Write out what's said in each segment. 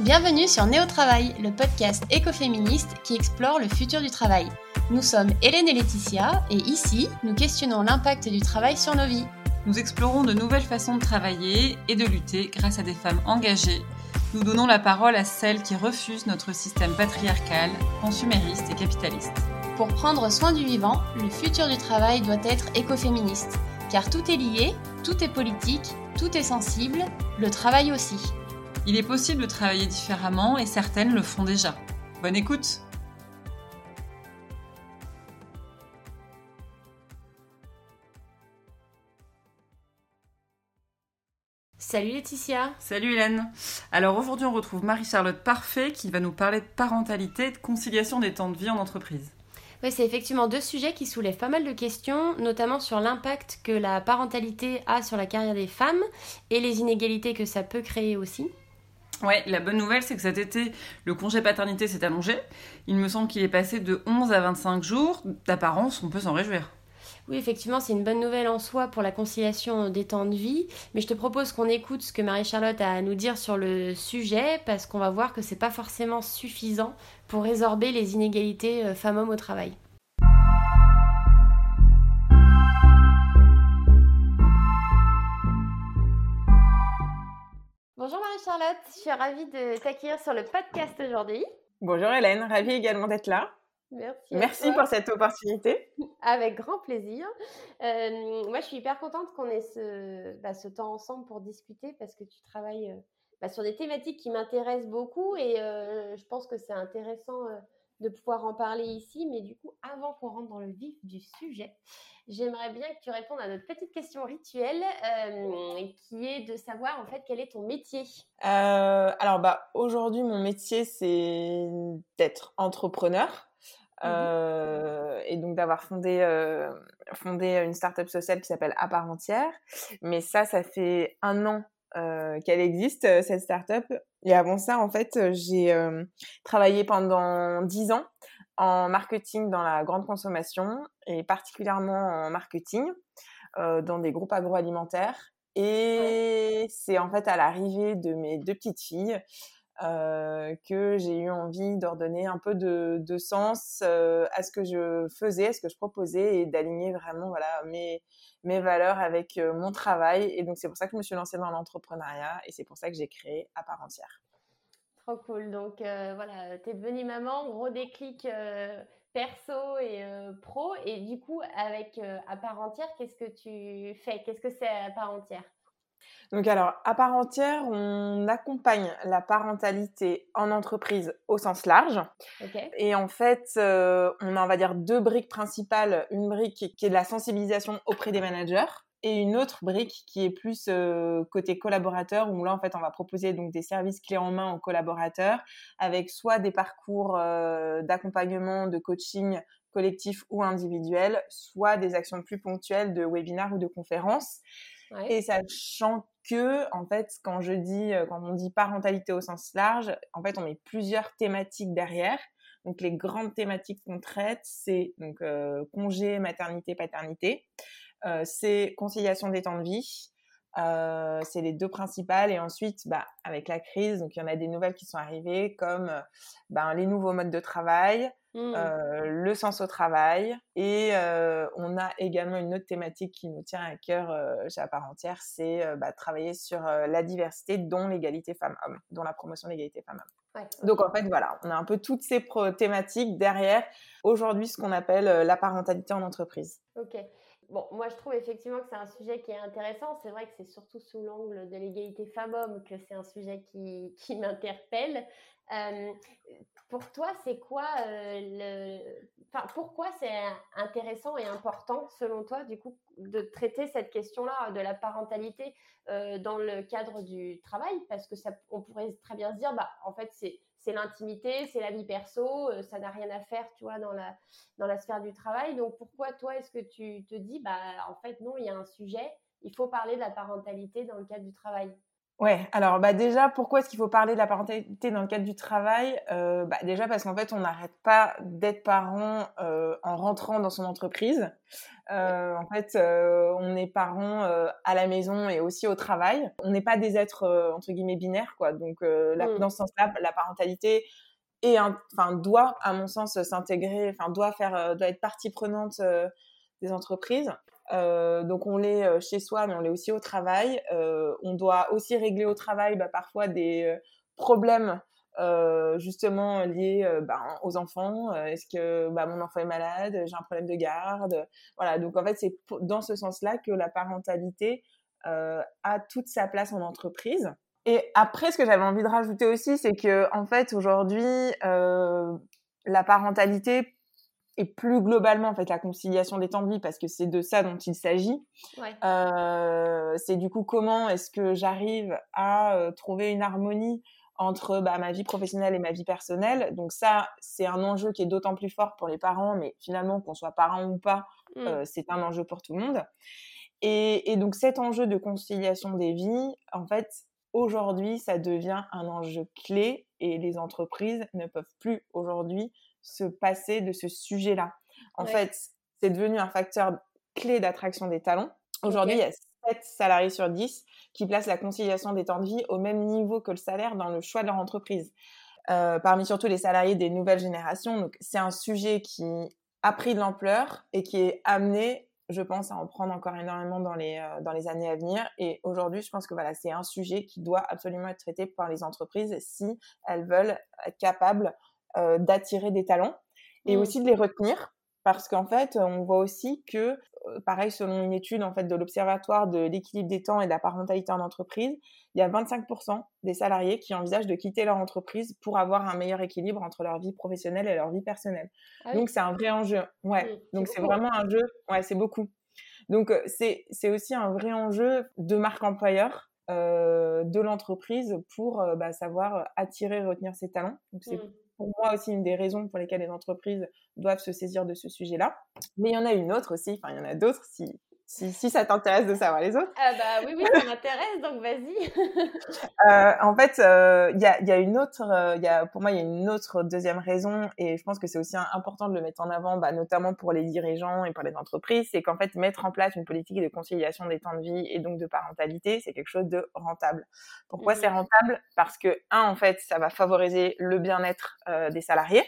Bienvenue sur Néo Travail, le podcast écoféministe qui explore le futur du travail. Nous sommes Hélène et Laetitia et ici, nous questionnons l'impact du travail sur nos vies. Nous explorons de nouvelles façons de travailler et de lutter grâce à des femmes engagées. Nous donnons la parole à celles qui refusent notre système patriarcal, consumériste et capitaliste. Pour prendre soin du vivant, le futur du travail doit être écoféministe. Car tout est lié, tout est politique, tout est sensible, le travail aussi. Il est possible de travailler différemment et certaines le font déjà. Bonne écoute Salut Laetitia Salut Hélène Alors aujourd'hui on retrouve Marie-Charlotte Parfait qui va nous parler de parentalité et de conciliation des temps de vie en entreprise. Oui, c'est effectivement deux sujets qui soulèvent pas mal de questions, notamment sur l'impact que la parentalité a sur la carrière des femmes et les inégalités que ça peut créer aussi. Ouais, la bonne nouvelle, c'est que cet été, le congé paternité s'est allongé. Il me semble qu'il est passé de 11 à 25 jours. D'apparence, on peut s'en réjouir. Oui, effectivement, c'est une bonne nouvelle en soi pour la conciliation des temps de vie. Mais je te propose qu'on écoute ce que Marie-Charlotte a à nous dire sur le sujet, parce qu'on va voir que c'est pas forcément suffisant pour résorber les inégalités euh, femmes-hommes au travail. Marie-Charlotte, je suis ravie de t'accueillir sur le podcast aujourd'hui. Bonjour Hélène, ravie également d'être là. Merci. Merci pour cette opportunité. Avec grand plaisir. Euh, moi, je suis hyper contente qu'on ait ce, bah, ce, temps ensemble pour discuter parce que tu travailles euh, bah, sur des thématiques qui m'intéressent beaucoup et euh, je pense que c'est intéressant de pouvoir en parler ici. Mais du coup, avant qu'on rentre dans le vif du sujet, j'aimerais bien que tu répondes à notre petite question rituelle euh, qui est de savoir en fait quel est ton métier. Euh, alors bah aujourd'hui mon métier c'est d'être entrepreneur. Mmh euh, et donc d'avoir fondé, euh, fondé une start-up sociale qui s'appelle À part entière. Mais ça, ça fait un an euh, qu'elle existe, cette start-up. Et avant ça, en fait, j'ai travaillé pendant dix ans en marketing dans la grande consommation et particulièrement en marketing euh, dans des groupes agroalimentaires. Et c'est en fait à l'arrivée de mes deux petites filles euh, que j'ai eu envie d'ordonner un peu de, de sens euh, à ce que je faisais, à ce que je proposais et d'aligner vraiment voilà mes mes valeurs avec euh, mon travail. Et donc c'est pour ça que je me suis lancée dans l'entrepreneuriat et c'est pour ça que j'ai créé à part entière. Trop cool. Donc euh, voilà, t'es devenue maman, gros déclic euh, perso et pro. Et du coup, avec à part entière, qu'est-ce que tu fais? Qu'est-ce que c'est à part entière? Donc alors, à part entière, on accompagne la parentalité en entreprise au sens large. Et en fait, on a, on va dire, deux briques principales. Une brique qui est de la sensibilisation auprès des managers et une autre brique qui est plus euh, côté collaborateur où là en fait on va proposer donc des services clés en main aux collaborateurs avec soit des parcours euh, d'accompagnement, de coaching collectif ou individuel, soit des actions plus ponctuelles de webinaires ou de conférences. Et sachant que en fait quand je dis euh, quand on dit parentalité au sens large, en fait on met plusieurs thématiques derrière. Donc les grandes thématiques qu'on traite, c'est donc congé, maternité, paternité. Euh, c'est conciliation des temps de vie. Euh, c'est les deux principales. Et ensuite, bah, avec la crise, donc il y en a des nouvelles qui sont arrivées, comme euh, ben, les nouveaux modes de travail, mmh. le sens au travail. Et on a également une autre thématique qui nous tient à cœur à part entière, c'est bah, travailler sur la diversité, dont l'égalité femmes-hommes, dont la promotion de l'égalité femmes-hommes. Donc en fait, voilà, on a un peu toutes ces thématiques derrière aujourd'hui ce qu'on appelle la parentalité en entreprise. Ok. Bon, moi je trouve effectivement que c'est un sujet qui est intéressant. C'est vrai que c'est surtout sous l'angle de l'égalité femmes-hommes que c'est un sujet qui, qui m'interpelle. Euh, pour toi, c'est quoi euh, le... enfin, pourquoi c'est intéressant et important selon toi du coup de traiter cette question-là de la parentalité euh, dans le cadre du travail? Parce que on pourrait très bien se dire, bah en fait c'est c'est l'intimité, c'est la vie perso, euh, ça n'a rien à faire, tu vois, dans la, dans la sphère du travail. Donc pourquoi toi, est-ce que tu te dis, bah en fait non, il y a un sujet, il faut parler de la parentalité dans le cadre du travail? Ouais, alors bah déjà, pourquoi est-ce qu'il faut parler de la parentalité dans le cadre du travail? Euh, bah, Déjà parce qu'en fait, on n'arrête pas d'être parent euh, en rentrant dans son entreprise. Euh, en fait, on est parent à la maison et aussi au travail. On n'est pas des êtres entre guillemets binaires, quoi. Donc, mmh. dans ce sens-là, la parentalité et enfin doit, à mon sens, s'intégrer, enfin doit faire, doit être partie prenante des entreprises. Euh, donc on l'est euh, chez soi, mais on l'est aussi au travail. Euh, on doit aussi régler au travail bah, parfois des problèmes justement liés bah, aux enfants. Est-ce que bah, mon enfant est malade? J'ai un problème de garde. Voilà. Donc en fait c'est dans ce sens-là que la parentalité a toute sa place en entreprise. Et après, ce que j'avais envie de rajouter aussi, c'est que en fait aujourd'hui, la parentalité et plus globalement en fait la conciliation des temps de vie parce que c'est de ça dont il s'agit. Euh, c'est du coup comment est-ce que j'arrive à euh, trouver une harmonie entre bah, ma vie professionnelle et ma vie personnelle? Donc ça, c'est un enjeu qui est d'autant plus fort pour les parents, mais finalement qu'on soit parent ou pas, mmh. euh, c'est un enjeu pour tout le monde. Et, et, donc cet enjeu de conciliation des vies, en fait, aujourd'hui, ça devient un enjeu clé et les entreprises ne peuvent plus aujourd'hui se passer de ce sujet-là. En fait, c'est devenu un facteur clé d'attraction des talents. Aujourd'hui, il y a 7 salariés sur 10 qui placent la conciliation des temps de vie au même niveau que le salaire dans le choix de leur entreprise. Euh, parmi surtout les salariés des nouvelles générations. Donc, c'est un sujet qui a pris de l'ampleur et qui est amené, je pense, à en prendre encore énormément dans les, euh, dans les années à venir. Et aujourd'hui, je pense que voilà, c'est un sujet qui doit absolument être traité par les entreprises si elles veulent être capables euh, d'attirer des talents et mmh. aussi de les retenir parce qu'en fait, on voit aussi que, euh, pareil, selon une étude en fait de l'Observatoire de l'équilibre des temps et de la parentalité en entreprise, il y a 25% des salariés qui envisagent de quitter leur entreprise pour avoir un meilleur équilibre entre leur vie professionnelle et leur vie personnelle. Ah Donc c'est un vrai enjeu. Ouais. Mmh, Donc c'est vraiment un jeu. Ouais, c'est beaucoup. Donc euh, c'est c'est aussi un vrai enjeu de marque employeur. de l'entreprise pour bah, savoir attirer et retenir ses talents. Donc c'est mmh pour moi aussi une des raisons pour lesquelles les entreprises doivent se saisir de ce sujet-là. Mais il y en a une autre aussi, enfin il y en a d'autres si, si, si ça t'intéresse de savoir les autres. Ah bah oui, oui, ça m'intéresse, donc vas-y. euh, en fait, euh, il y, a, y, a, une autre, euh, y a, pour moi, il y a une autre deuxième raison, et je pense que c'est aussi important de le mettre en avant, bah, notamment pour les dirigeants et pour les entreprises, c'est qu'en fait, mettre en place une politique de conciliation des temps de vie et donc de parentalité, c'est quelque chose de rentable. Pourquoi c'est mmh. rentable? Parce que, un, en fait, ça va favoriser le bien-être euh, des salariés.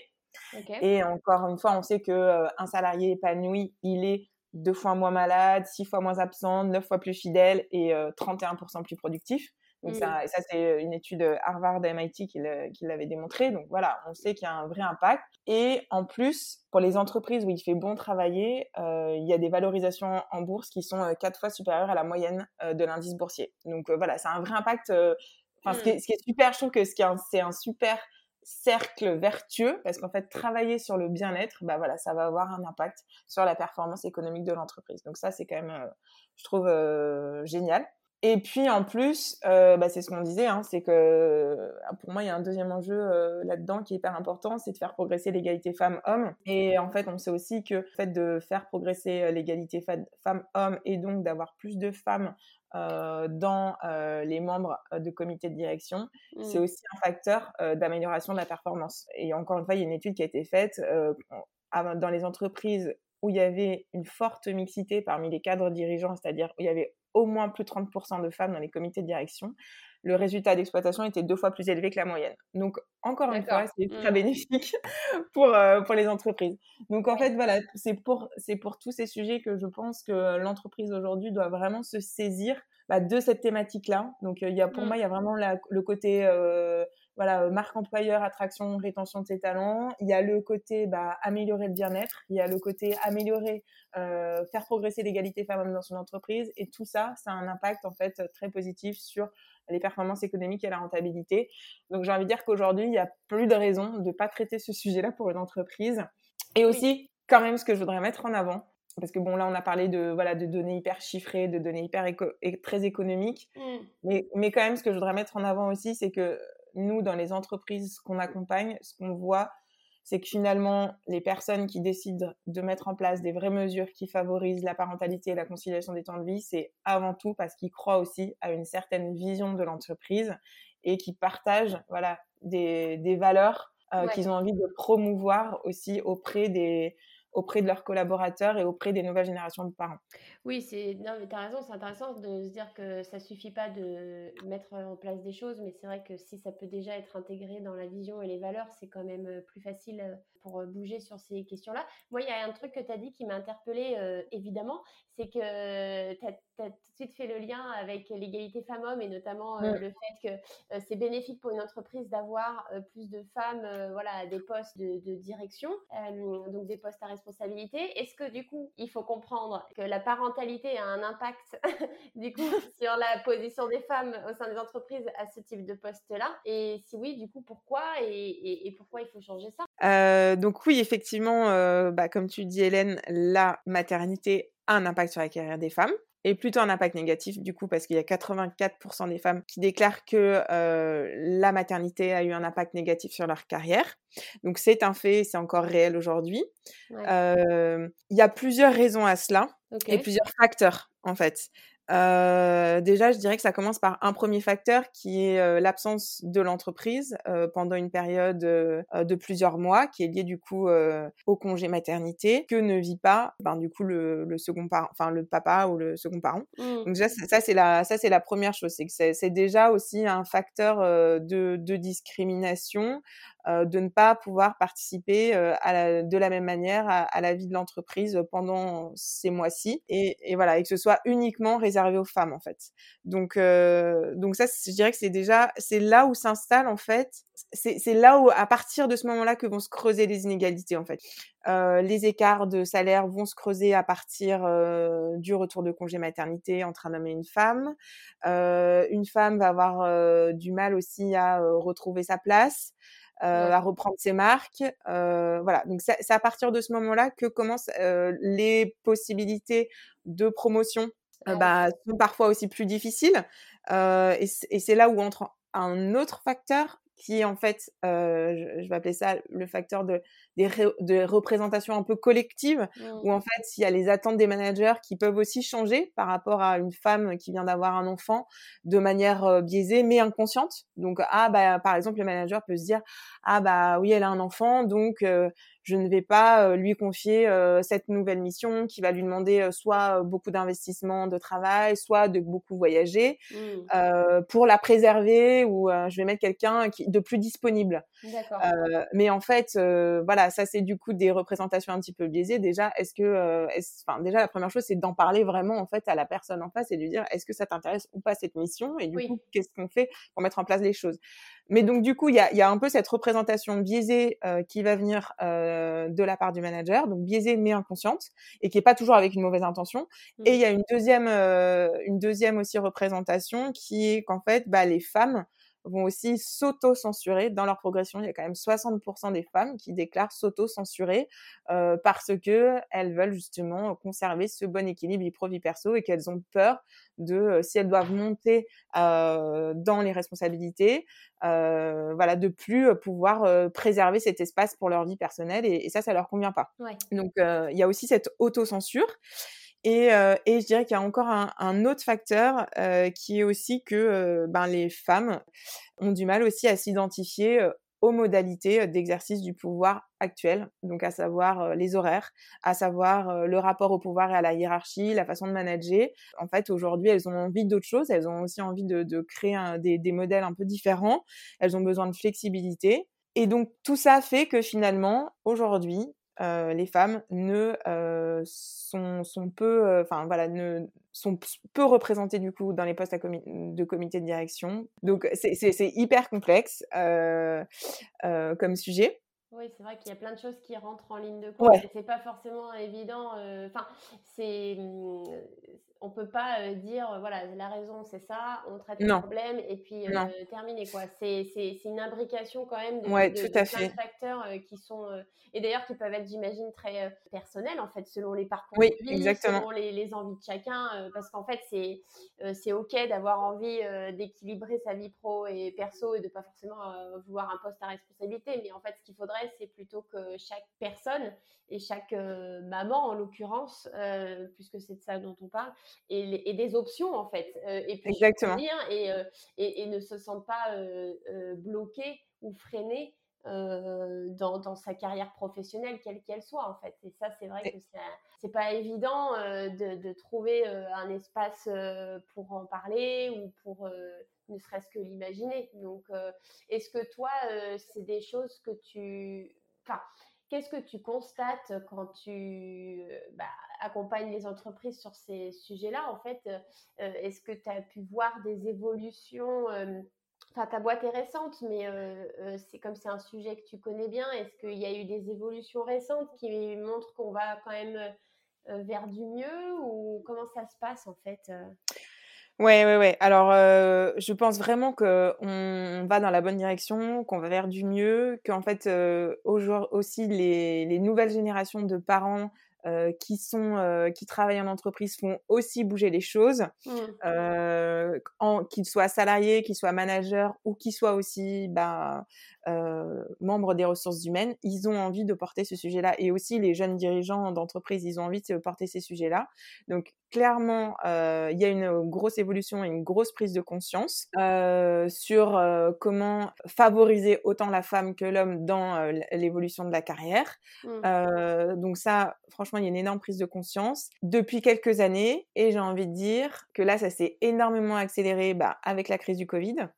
Et encore une fois, on sait que un salarié épanoui, il est deux fois moins malade, six fois moins absent, neuf fois plus fidèle et 31% euh, plus productif. Donc ça, ça c'est une étude Harvard MIT qui l'avait démontré. Donc voilà, on sait qu'il y a un vrai impact. Et en plus, pour les entreprises où il fait bon travailler, euh, il y a des valorisations en bourse qui sont euh, quatre fois supérieures à la moyenne de l'indice boursier. Donc voilà, c'est un vrai impact. Enfin, ce, qui est, ce, qui est, super, je trouve que c'est un super cercle vertueux parce qu'en fait travailler sur le bien-être bah ça va avoir un impact sur la performance économique de l'entreprise. Donc ça c'est quand même euh, je trouve euh, génial. Et puis en plus euh, bah, c'est ce qu'on disait hein, c'est que pour moi il y a un deuxième enjeu là-dedans qui est hyper important c'est de faire progresser l'égalité femmes-hommes. Et en fait on sait aussi que le fait de faire progresser l'égalité femmes-hommes et donc d'avoir plus de femmes euh, dans euh, les membres euh, de comité de direction, c'est mmh. aussi un facteur d'amélioration de la performance. Et encore une fois, il y a une étude qui a été faite dans les entreprises où il y avait une forte mixité parmi les cadres dirigeants, c'est-à-dire où il y avait au moins plus de 30% de femmes dans les comités de direction, le résultat d'exploitation était deux fois plus élevé que la moyenne. Donc, encore une fois, c'est très mmh. bénéfique pour, pour les entreprises. Donc, en fait, voilà, c'est pour, pour tous ces sujets que je pense que l'entreprise aujourd'hui doit vraiment se saisir bah, de cette thématique-là. Donc, il y a, pour mmh. moi, il y a vraiment le côté voilà, marque employeur, attraction, rétention de ses talents. Il y a le côté bah, améliorer le bien-être. Il y a le côté améliorer, euh, faire progresser l'égalité femmes-hommes dans son entreprise. Et tout ça, ça a un impact en fait très positif sur les performances économiques et la rentabilité. Donc j'ai envie de dire qu'aujourd'hui, il n'y a plus de raison de ne pas traiter ce sujet-là pour une entreprise. Et aussi, quand même, ce que je voudrais mettre en avant, parce que bon, là, on a parlé de, voilà, de données hyper chiffrées, de données hyper et très économiques. Mmh. Mais, mais quand même, ce que je voudrais mettre en avant aussi, c'est que nous, dans les entreprises qu'on accompagne, ce qu'on voit, c'est que finalement, les personnes qui décident de mettre en place des vraies mesures qui favorisent la parentalité et la conciliation des temps de vie, c'est avant tout parce qu'ils croient aussi à une certaine vision de l'entreprise et qui partagent voilà, des, des valeurs euh, qu'ils ont envie de promouvoir aussi auprès des, auprès de leurs collaborateurs et auprès des nouvelles générations de parents. Oui, tu as raison, c'est intéressant de se dire que ça suffit pas de mettre en place des choses, mais c'est vrai que si ça peut déjà être intégré dans la vision et les valeurs, c'est quand même euh, plus facile euh, pour bouger sur ces questions-là. Moi, il y a un truc que tu as dit qui m'a interpellée évidemment, c'est que tu as, suite fait le lien avec l'égalité femmes-hommes et notamment le fait que c'est bénéfique pour une entreprise d'avoir plus de femmes voilà, à des postes de, de direction, donc des postes à responsabilité. Est-ce que du coup, il faut comprendre que la parentalité a un impact du coup sur la position des femmes au sein des entreprises à ce type de poste-là? Et si oui, du coup, pourquoi et, et, pourquoi il faut changer ça? Euh, Donc oui, effectivement, euh, bah, comme tu dis Hélène, la maternité a un impact sur la carrière des femmes et plutôt un impact négatif du coup parce qu'il y a 84% des femmes qui déclarent que euh, la maternité a eu un impact négatif sur leur carrière. Donc c'est un fait, c'est encore réel aujourd'hui. Il y a plusieurs raisons à cela et plusieurs facteurs en fait. Euh, déjà, je dirais que ça commence par un premier facteur qui est euh, l'absence de l'entreprise euh, pendant une période de plusieurs mois, qui est liée du coup au congé maternité, que ne vit pas, ben, du coup le, le, second parent, enfin le papa ou le second parent. Mmh. Donc déjà, ça c'est la ça c'est la première chose, c'est que c'est déjà aussi un facteur de, de discrimination euh, de ne pas pouvoir participer euh, à de la même manière à, la vie de l'entreprise pendant ces mois-ci et, voilà et que ce soit uniquement réservé aux femmes en fait. Donc euh, donc ça je dirais que c'est déjà c'est là où s'installe en fait c'est là où à partir de ce moment-là que vont se creuser les inégalités en fait. les écarts de salaire vont se creuser à partir du retour de congé maternité entre un homme et une femme. une femme va avoir du mal aussi à retrouver sa place. Euh, à reprendre ses marques. Euh, voilà, donc c'est à partir de ce moment-là que commencent euh, les possibilités de promotion. Bah, sont parfois aussi plus difficiles. et c'est là où entre un autre facteur qui est en fait, je, vais appeler ça le facteur de, des de représentation un peu collective, mmh. où en fait, il y a les attentes des managers qui peuvent aussi changer par rapport à une femme qui vient d'avoir un enfant de manière biaisée mais inconsciente. Donc, ah bah, par exemple, le manager peut se dire, ah bah oui, elle a un enfant, donc je ne vais pas lui confier cette nouvelle mission qui va lui demander soit beaucoup d'investissement de travail, soit de beaucoup voyager mmh. pour la préserver ou je vais mettre quelqu'un de plus disponible. mais en fait, voilà, ça c'est du coup des représentations un petit peu biaisées. Déjà, est-ce que, enfin déjà la première chose c'est d'en parler vraiment en fait à la personne en face et de lui dire est-ce que ça t'intéresse ou pas cette mission et du coup qu'est-ce qu'on fait pour mettre en place les choses? Mais donc du coup, il y a, y a, un peu cette représentation biaisée euh, qui va venir euh, de la part du manager, donc biaisée mais inconsciente, et qui est pas toujours avec une mauvaise intention. Mmh. Et il y a une deuxième, euh, une deuxième aussi représentation qui est qu'en fait, bah, les femmes vont aussi s'auto-censurer dans leur progression. Il y a quand même 60% des femmes qui déclarent s'auto-censurer euh, parce que elles veulent justement conserver ce bon équilibre vie pro vie perso et qu'elles ont peur de euh, si elles doivent monter euh, dans les responsabilités, euh, voilà, de plus pouvoir euh, préserver cet espace pour leur vie personnelle et, et ça, ça leur convient pas. Ouais. Donc il y a aussi cette auto-censure. Et, euh, et je dirais qu'il y a encore un, autre facteur euh, qui est aussi que ben, les femmes ont du mal aussi à s'identifier aux modalités d'exercice du pouvoir actuel, donc à savoir les horaires, à savoir le rapport au pouvoir et à la hiérarchie, la façon de manager. En fait, aujourd'hui, elles ont envie d'autre chose, elles ont aussi envie de, créer des modèles un peu différents, elles ont besoin de flexibilité. Et donc tout ça fait que finalement, aujourd'hui, euh, les femmes ne euh, sont, sont, peu, euh, enfin voilà, ne sont peu représentées du coup dans les postes de comité de direction. Donc c'est hyper complexe comme sujet. Oui, c'est vrai qu'il y a plein de choses qui rentrent en ligne de compte. Ouais. C'est pas forcément évident. Enfin, c'est on peut pas dire voilà la raison c'est ça, on traite le problème et puis terminer quoi. C'est une imbrication quand même de, ouais, tout à fait. facteurs qui sont et d'ailleurs qui peuvent être j'imagine très personnels en fait selon les parcours oui, de vie, exactement. selon les, les, envies de chacun parce qu'en fait c'est c'est ok d'avoir envie d'équilibrer sa vie pro et perso et de pas forcément vouloir un poste à responsabilité mais en fait ce qu'il faudrait c'est plutôt que chaque personne et chaque maman en l'occurrence puisque c'est de ça dont on parle et, des options en fait. Euh, et puis Exactement. Euh, et, et, ne se sentent pas euh, bloqués ou freinés dans, dans, sa carrière professionnelle, quelle qu'elle soit en fait. Et ça, c'est vrai que c'est pas évident de, de, trouver un espace pour en parler ou pour ne serait-ce que l'imaginer. Donc, est-ce que toi, c'est des choses que tu... Enfin, Qu'est-ce que tu constates quand tu bah, accompagnes les entreprises sur ces sujets-là En fait, euh, euh, est-ce que tu as pu voir des évolutions euh, Enfin, ta boîte est récente, mais c'est comme c'est un sujet que tu connais bien. Est-ce qu'il y a eu des évolutions récentes qui montrent qu'on va quand même vers du mieux ou comment ça se passe en fait Ouais, ouais, ouais. Alors, euh, je pense vraiment qu'on va dans la bonne direction, qu'on va vers du mieux, qu'en fait, euh, aussi, les, les nouvelles générations de parents euh, qui sont euh, qui travaillent en entreprise font aussi bouger les choses, mmh. euh, qu'ils soient salariés, qu'ils soient managers ou qu'ils soient aussi bah, euh, membres des ressources humaines, ils ont envie de porter ce sujet-là. Et aussi les jeunes dirigeants d'entreprise, ils ont envie de porter ces sujets-là. Donc clairement, euh, il y a une grosse évolution et une grosse prise de conscience euh, sur comment favoriser autant la femme que l'homme dans l'évolution de la carrière. Mmh. donc ça, franchement il y a une énorme prise de conscience depuis quelques années. Et j'ai envie de dire que là, ça s'est énormément accéléré bah, avec la crise du Covid.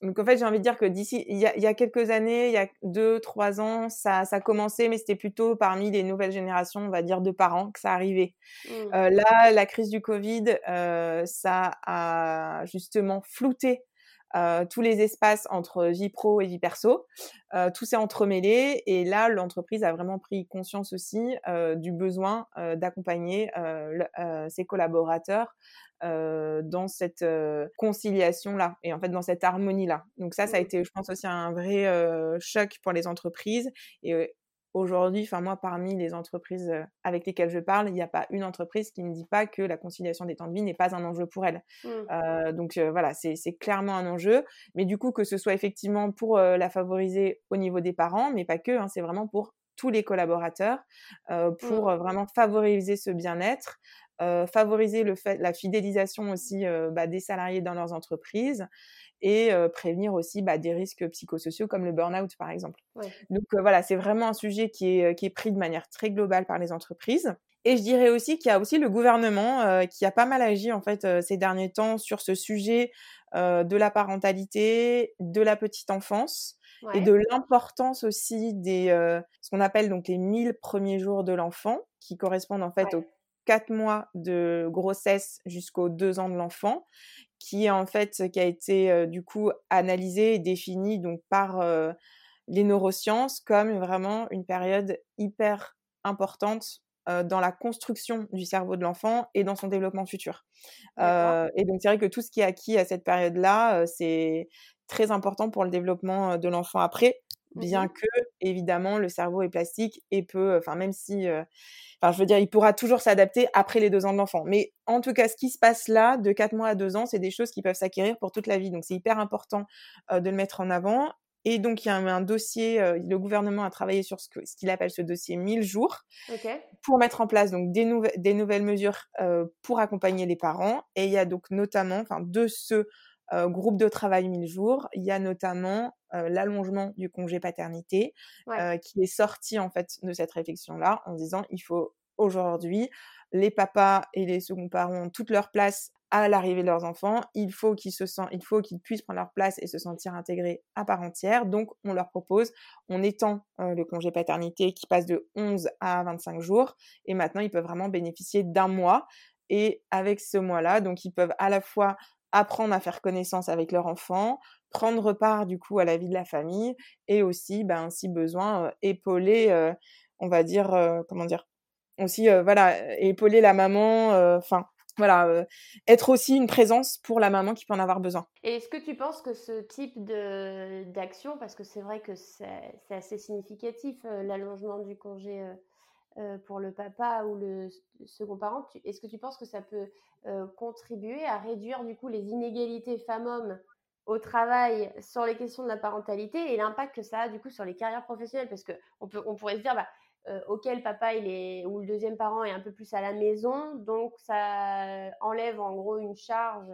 Donc en fait, j'ai envie de dire que d'ici, il y, a, quelques années, il y a deux, trois ans, ça, ça a commencé, mais c'était plutôt parmi les nouvelles générations, on va dire, de parents que ça arrivait. Mmh. Euh, là, la crise du Covid, euh, ça a justement flouté euh, tous les espaces entre vie pro et vie perso. Euh, tout s'est entremêlé et là, l'entreprise a vraiment pris conscience aussi euh, du besoin euh, d'accompagner euh, ses collaborateurs dans cette conciliation-là et en fait dans cette harmonie-là. Donc ça, ça a mmh. été, je pense, aussi un vrai choc pour les entreprises et Aujourd'hui, enfin moi, parmi les entreprises avec lesquelles je parle, il n'y a pas une entreprise qui ne dit pas que la conciliation des temps de vie n'est pas un enjeu pour elle. Mmh. donc voilà, c'est clairement un enjeu. Mais du coup, que ce soit effectivement pour la favoriser au niveau des parents, mais pas que, hein, c'est vraiment pour tous les collaborateurs, pour mmh. vraiment favoriser ce bien-être, favoriser le fait, la fidélisation aussi bah, des salariés dans leurs entreprises et prévenir aussi bah, des risques psychosociaux comme le burn-out par exemple. Donc voilà, c'est vraiment un sujet qui est, qui est pris de manière très globale par les entreprises. Et je dirais aussi qu'il y a aussi le gouvernement qui a pas mal agi en fait ces derniers temps sur ce sujet de la parentalité, de la petite enfance et de l'importance aussi des ce qu'on appelle donc les 1000 premiers jours de l'enfant qui correspondent en fait aux 4 mois de grossesse jusqu'aux 2 ans de l'enfant qui en fait qui a été du coup analysé et défini donc par les neurosciences comme vraiment une période hyper importante dans la construction du cerveau de l'enfant et dans son développement futur. et donc c'est vrai que tout ce qui est acquis à cette période-là, c'est très important pour le développement de l'enfant après, bien que évidemment le cerveau est plastique et peut, enfin même si Enfin, je veux dire, il pourra toujours s'adapter après les deux ans de l'enfant. Mais en tout cas, ce qui se passe là, de quatre mois à deux ans, c'est des choses qui peuvent s'acquérir pour toute la vie. Donc, c'est hyper important euh, de le mettre en avant. Et donc, il y a un, dossier, euh, le gouvernement a travaillé sur ce, qu'il appelle ce dossier 1000 jours pour mettre en place donc des, des nouvelles mesures pour accompagner les parents. Et il y a donc notamment, enfin, de ce euh, groupe de travail 1000 jours, il y a notamment euh, l'allongement du congé paternité euh, qui est sorti en fait de cette réflexion-là en disant il faut aujourd'hui les papas et les seconds parents ont toute leur place à l'arrivée de leurs enfants, il faut qu'ils se sentent, il faut qu'ils puissent prendre leur place et se sentir intégrés à part entière. Donc, on leur propose, on étend le congé paternité qui passe de 11 à 25 jours et maintenant ils peuvent vraiment bénéficier d'un mois. Et avec ce mois-là, donc ils peuvent à la fois apprendre à faire connaissance avec leur enfant, prendre part du coup à la vie de la famille et aussi, ben, si besoin, épauler, on va dire, comment dire, aussi, voilà, épauler la maman, enfin, voilà, être aussi une présence pour la maman qui peut en avoir besoin. Et est-ce que tu penses que ce type d'action, parce que c'est vrai que c'est assez significatif, l'allongement du congé pour le papa ou le second parent, est-ce que tu penses que ça peut contribuer à réduire du coup les inégalités femmes-hommes au travail sur les questions de la parentalité et l'impact que ça a du coup sur les carrières professionnelles? Parce que on peut on pourrait se dire bah euh, papa il est ou le deuxième parent est un peu plus à la maison, donc ça enlève en gros une charge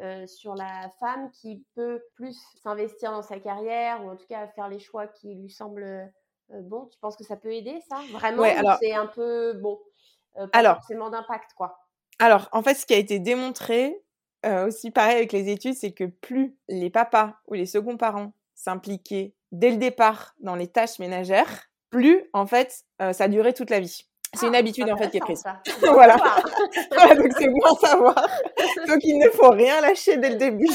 euh, sur la femme qui peut plus s'investir dans sa carrière ou en tout cas faire les choix qui lui semblent euh, bons. Tu penses que ça peut aider ça? Vraiment, c'est un peu bon, pas alors, forcément d'impact quoi? Alors en fait, ce qui a été démontré aussi pareil avec les études, c'est que plus les papas ou les seconds parents s'impliquaient dès le départ dans les tâches ménagères, plus, en fait, euh, ça duré toute la vie. C'est une ah, habitude en fait qui est prise. voilà. donc c'est bon à savoir. donc il ne faut rien lâcher dès le début.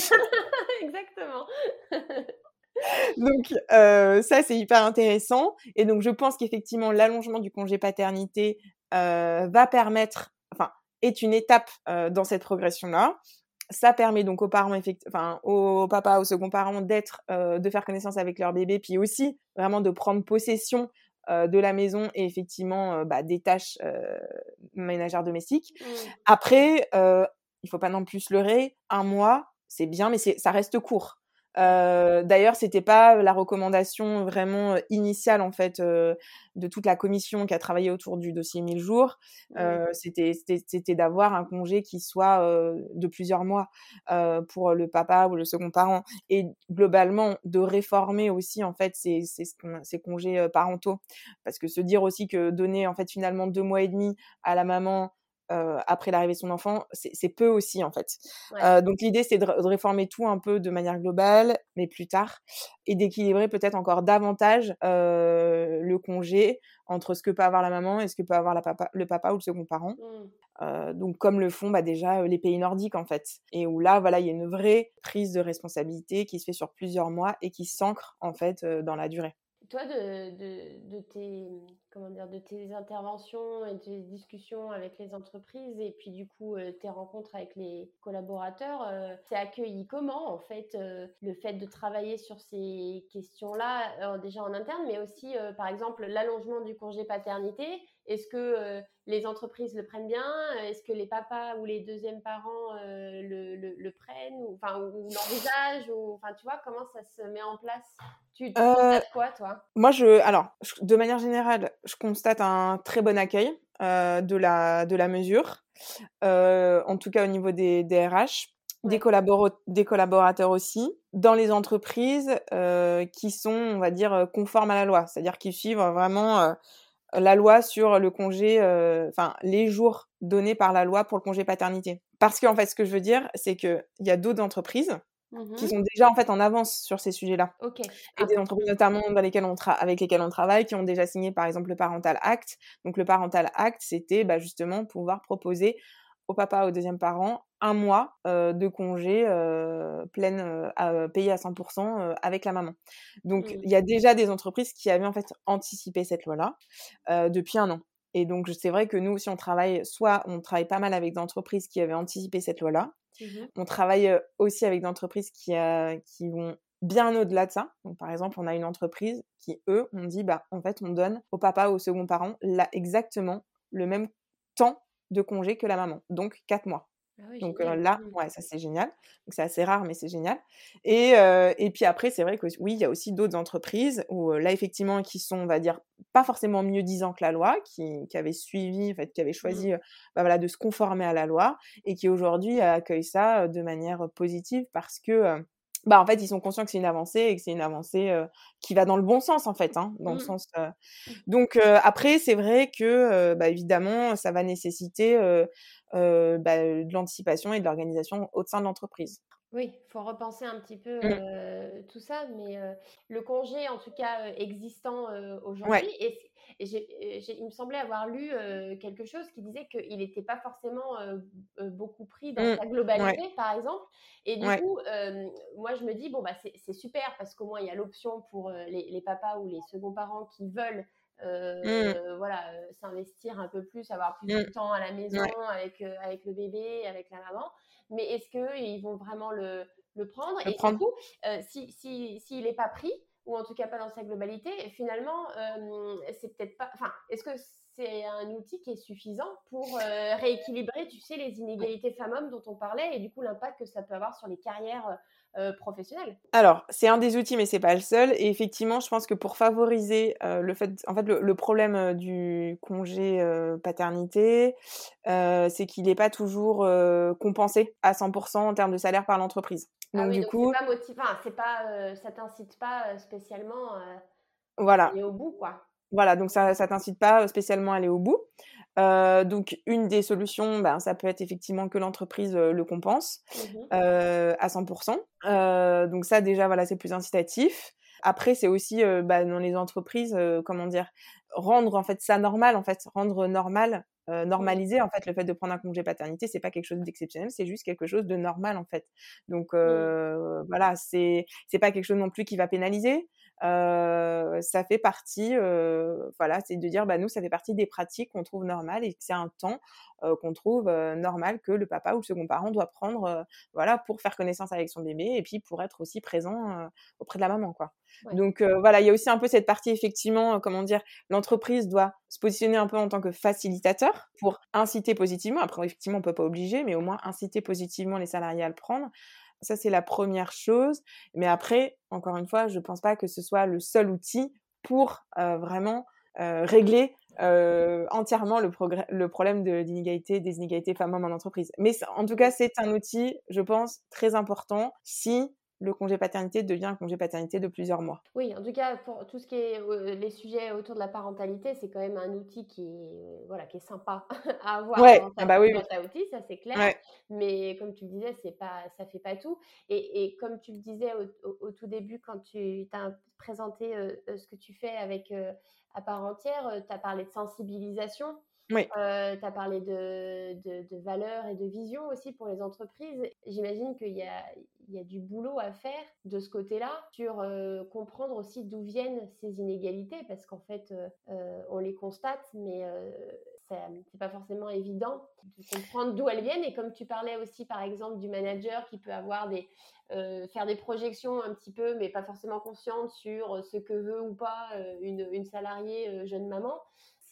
Exactement. Donc euh, ça c'est hyper intéressant et donc je pense qu'effectivement l'allongement du congé paternité euh, va permettre, enfin est une étape dans cette progression là. Ça permet donc aux parents, enfin aux papas, aux second parents d'être, de faire connaissance avec leur bébé, puis aussi vraiment de prendre possession euh, de la maison et effectivement euh, bah, des tâches euh, ménagères domestiques. Mmh. Après, il faut pas non plus se leurrer. Un mois, c'est bien, mais ça reste court. Euh, D'ailleurs, c'était pas la recommandation vraiment initiale en fait de toute la commission qui a travaillé autour du dossier 1000 jours. Euh, c'était c'était d'avoir un congé qui soit de plusieurs mois pour le papa ou le second parent. Et globalement de réformer aussi en fait ces, ces, ces congés parentaux. Parce que se dire aussi que donner en fait finalement deux mois et demi à la maman euh, après l'arrivée de son enfant, c'est peu aussi en fait. Euh, donc l'idée c'est de, réformer tout un peu de manière globale, mais plus tard, et d'équilibrer peut-être encore davantage euh, le congé entre ce que peut avoir la maman et ce que peut avoir la papa, le papa ou le second parent. Mmh. donc comme le font bah, déjà les pays nordiques en fait, et où là voilà il y a une vraie prise de responsabilité qui se fait sur plusieurs mois et qui s'ancre en fait dans la durée toi, de, tes, comment dire, de tes interventions et tes discussions avec les entreprises et puis du coup euh, tes rencontres avec les collaborateurs, euh, c'est accueilli comment en fait euh, le fait de travailler sur ces questions-là déjà en interne, mais aussi par exemple l'allongement du congé paternité? Est-ce que euh, les entreprises le prennent bien Est-ce que les papas ou les deuxièmes parents euh, le, prennent ou, enfin, ou l'envisagent ou, enfin, Tu vois, comment ça se met en place? Tu, euh, constates quoi, toi? Moi, je, alors, de manière générale, je constate un très bon accueil de, la, de la mesure, en tout cas au niveau des, des RH. Des, des, collaborateurs aussi, dans les entreprises qui sont, on va dire, conformes à la loi, c'est-à-dire qui suivent vraiment la loi sur le congé, euh, enfin les jours donnés par la loi pour le congé paternité. Parce qu'en fait, ce que je veux dire, c'est qu'il y a d'autres entreprises qui mmh sont déjà en fait en avance sur ces sujets-là. Et ah. des entreprises notamment dans lesquelles on avec lesquelles on travaille, qui ont déjà signé par exemple le Parental Act. Donc le Parental Act, c'était bah, justement pouvoir proposer au papa, au deuxième parent, un mois de congé euh, pleine, à, payé à 100% avec la maman. Donc, mmh. il y a déjà des entreprises qui avaient en fait anticipé cette loi-là depuis un an. Et donc, c'est vrai que nous aussi, on travaille, soit on travaille pas mal avec des entreprises qui avaient anticipé cette loi-là. Mmh on travaille aussi avec des entreprises qui, qui vont bien au-delà de ça. Donc, par exemple, on a une entreprise qui, eux, ont dit, bah, en fait, on donne au papa ou au second parent là, exactement le même temps de congé que la maman, donc quatre mois. Ah donc là, mmh. ouais, ça c'est génial. Donc c'est assez rare, mais c'est génial. Et, et puis après, c'est vrai que oui, il y a aussi d'autres entreprises où là, effectivement, qui sont, on va dire, pas forcément mieux disant que la loi, qui, qui avaient suivi, en fait, qui avaient mmh. choisi bah, voilà, de se conformer à la loi et qui aujourd'hui accueillent ça de manière positive parce que bah en fait ils sont conscients que c'est une avancée et que c'est une avancée qui va dans le bon sens en fait hein, dans le mmh. sens donc après c'est vrai que bah, évidemment ça va nécessiter euh, bah, de l'anticipation et de l'organisation au sein de l'entreprise. Oui, il faut repenser un petit peu mmh. euh, tout ça, mais euh, le congé, en tout cas existant aujourd'hui, et, il me semblait avoir lu quelque chose qui disait qu'il n'était pas forcément beaucoup pris dans mmh. sa globalité, par exemple. Et du coup, moi, je me dis, bon, bah, c'est super parce qu'au moins, il y a l'option pour les, les, papas ou les seconds parents qui veulent mmh. voilà, s'investir un peu plus, avoir plus de mmh. temps à la maison avec, avec le bébé, avec la maman. Mais est-ce qu'ils vont vraiment le, le prendre Et du coup, s'il si, si, n'est pas pris, ou en tout cas pas dans sa globalité, finalement, c'est peut-être pas. Enfin, est-ce que c'est un outil qui est suffisant pour euh, rééquilibrer, tu sais, les inégalités femmes-hommes dont on parlait et du coup l'impact que ça peut avoir sur les carrières euh. Alors, c'est un des outils, mais c'est pas le seul. Et effectivement, je pense que pour favoriser euh, le fait, en fait, le, problème du congé paternité, c'est qu'il n'est pas toujours compensé à 100% en termes de salaire par l'entreprise. Ah donc, du coup, c'est pas motivant, c'est pas, ça t'incite pas spécialement. voilà. aller au bout, quoi. Voilà, donc ça ne t'incite pas spécialement à aller au bout. Euh, donc une des solutions, ben, ça peut être effectivement que l'entreprise euh, le compense mmh euh, à 100%. donc ça déjà, voilà, c'est plus incitatif. Après, c'est aussi bah, dans les entreprises, comment dire, rendre en fait ça normal, en fait, rendre normal, mmh. normaliser en fait le fait de prendre un congé paternité, c'est pas quelque chose d'exceptionnel, c'est juste quelque chose de normal en fait. Donc mmh. voilà, c'est c'est pas quelque chose non plus qui va pénaliser ça fait partie, voilà, c'est de dire, bah, nous, ça fait partie des pratiques qu'on trouve normales et que c'est un temps qu'on trouve normal que le papa ou le second parent doit prendre, voilà, pour faire connaissance avec son bébé et puis pour être aussi présent auprès de la maman, quoi. Donc voilà, il y a aussi un peu cette partie effectivement, comment dire, l'entreprise doit se positionner un peu en tant que facilitateur pour inciter positivement. Après, effectivement, on peut pas obliger, mais au moins inciter positivement les salariés à le prendre. Ça, c'est la première chose. Mais après, encore une fois, je ne pense pas que ce soit le seul outil pour vraiment régler entièrement le, le problème d'inégalité, des inégalités femmes-hommes en entreprise. Mais en tout cas, c'est un outil, je pense, très important si le congé paternité devient un congé paternité de plusieurs mois. Oui, en tout cas, pour tout ce qui est euh, les sujets autour de la parentalité, c'est quand même un outil qui est, voilà, qui est sympa à avoir ouais, dans, ta, ah bah oui, outil, ça c'est clair. Mais comme tu le disais, c'est pas, ça fait pas tout. Et, et comme tu le disais au, tout début, quand tu as présenté euh, euh, ce que tu fais avec à part entière, tu as parlé de sensibilisation. Oui. Euh, tu as parlé de, de, valeurs et de vision aussi pour les entreprises. J'imagine qu'il y a, il y a du boulot à faire de ce côté-là sur euh, comprendre aussi d'où viennent ces inégalités parce qu'en fait, euh, on les constate, mais c'est pas forcément évident de comprendre d'où elles viennent. Et comme tu parlais aussi, par exemple, du manager qui peut avoir des, faire des projections un petit peu, mais pas forcément conscientes sur ce que veut ou pas une, une salariée jeune maman